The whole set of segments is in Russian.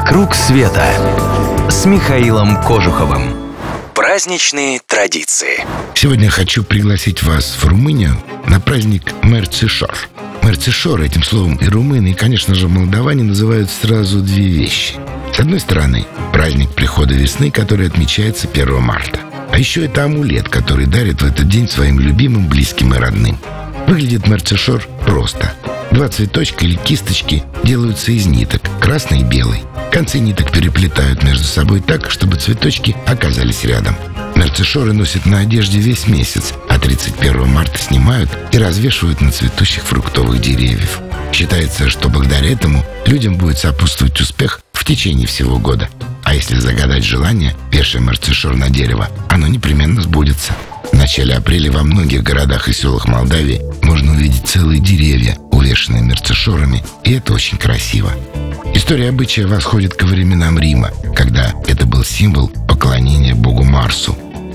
«Вокруг света» с Михаилом Кожуховым. Праздничные традиции. Сегодня я хочу пригласить вас в Румынию на праздник Мерцишор. Мерцишор этим словом и румыны, и, конечно же, молдаване называют сразу две вещи. С одной стороны, праздник прихода весны, который отмечается 1 марта. А еще это амулет, который дарит в этот день своим любимым, близким и родным. Выглядит Мерцишор просто. Два цветочка или кисточки делаются из ниток, красной и белой. Концы ниток переплетают между собой так, чтобы цветочки оказались рядом. Мерцешоры носят на одежде весь месяц, а 31 марта снимают и развешивают на цветущих фруктовых деревьев. Считается, что благодаря этому людям будет сопутствовать успех в течение всего года. А если загадать желание, вешая мерцешор на дерево, оно непременно сбудется. Начале апреля во многих городах и селах Молдавии можно увидеть целые деревья, увешанные мерцешорами, и это очень красиво. История обычая восходит к временам Рима, когда это был символ поклонения богу Марсу.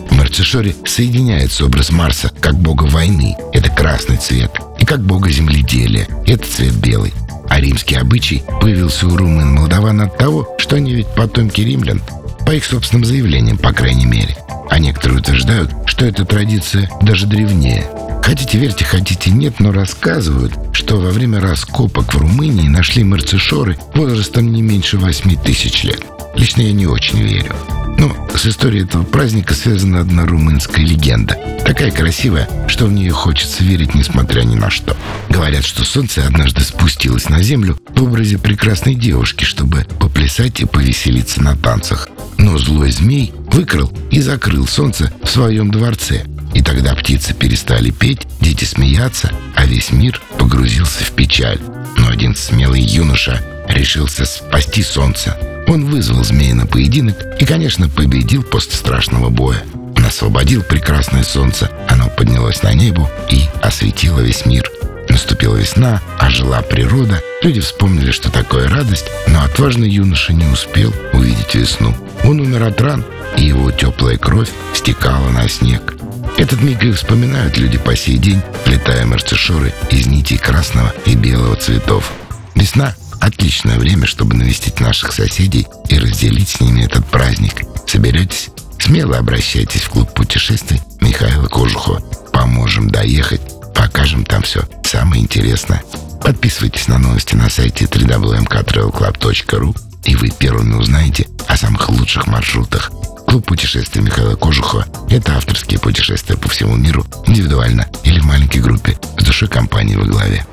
В Мерцешоре соединяется образ Марса как бога войны, это красный цвет, и как бога земледелия, это цвет белый. А римский обычай появился у румын молдаван от того, что они ведь потомки римлян, по их собственным заявлениям, по крайней мере. А некоторые утверждают, что эта традиция даже древнее. Хотите верьте, хотите нет, но рассказывают, что во время раскопок в Румынии нашли мерцешоры возрастом не меньше 8 тысяч лет. Лично я не очень верю. Но с историей этого праздника связана одна румынская легенда. Такая красивая, что в нее хочется верить, несмотря ни на что. Говорят, что солнце однажды спустилось на землю в образе прекрасной девушки, чтобы поплясать и повеселиться на танцах. Но злой змей выкрал и закрыл солнце в своем дворце. И тогда птицы перестали петь, дети смеяться, а весь мир погрузился в печаль. Но один смелый юноша решился спасти солнце. Он вызвал змея на поединок и, конечно, победил после страшного боя. Он освободил прекрасное солнце, оно поднялось на небо и осветило весь мир. Наступила весна, ожила природа, люди вспомнили, что такое радость, но отважный юноша не успел увидеть весну. Он умер от ран, и его теплая кровь стекала на снег. Этот миг и вспоминают люди по сей день, плетая мерцешоры из нитей красного и белого цветов. Весна – отличное время, чтобы навестить наших соседей и разделить с ними этот праздник. Соберетесь? Смело обращайтесь в клуб путешествий Михаила Кожухова. Поможем доехать, покажем там все самое интересное. Подписывайтесь на новости на сайте www.mktravelclub.ru и вы первыми узнаете о самых лучших маршрутах Клуб путешествий Михаила Кожухова – это авторские путешествия по всему миру, индивидуально или в маленькой группе, с душой компании во главе.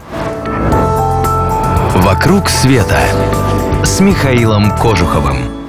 «Вокруг света» с Михаилом Кожуховым.